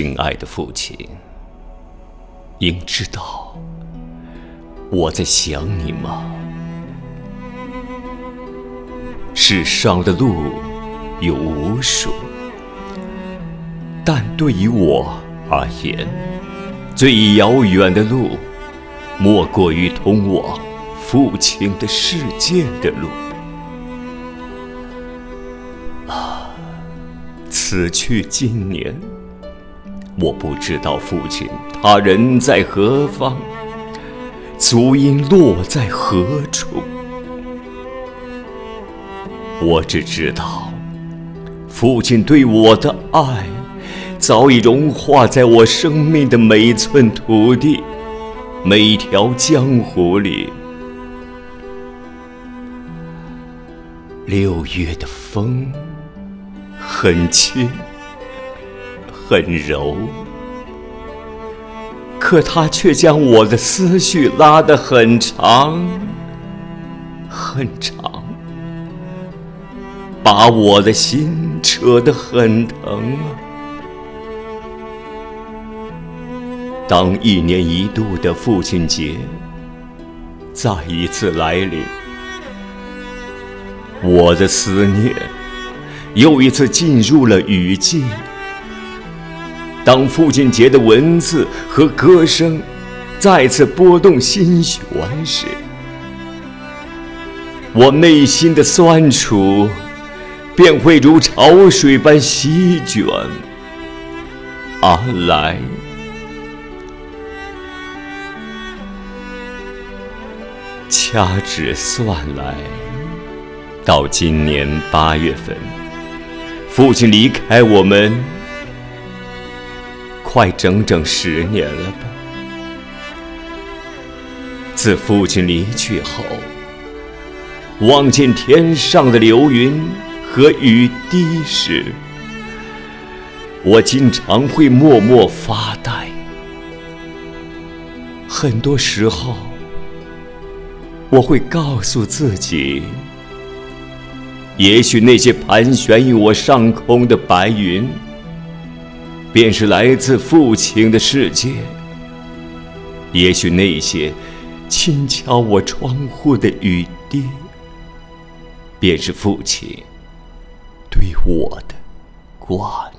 亲爱的父亲，应知道我在想你吗？世上的路有无数，但对于我而言，最遥远的路，莫过于通往父亲的世界的路。啊，此去经年。我不知道父亲他人在何方，足音落在何处。我只知道，父亲对我的爱早已融化在我生命的每一寸土地、每一条江湖里。六月的风很轻。很柔，可它却将我的思绪拉得很长，很长，把我的心扯得很疼啊！当一年一度的父亲节再一次来临，我的思念又一次进入了雨季。当父亲节的文字和歌声再次拨动心弦时，我内心的酸楚便会如潮水般席卷而来。掐指算来，到今年八月份，父亲离开我们。快整整十年了吧？自父亲离去后，望见天上的流云和雨滴时，我经常会默默发呆。很多时候，我会告诉自己，也许那些盘旋于我上空的白云。便是来自父亲的世界。也许那些轻敲我窗户的雨滴，便是父亲对我的挂念。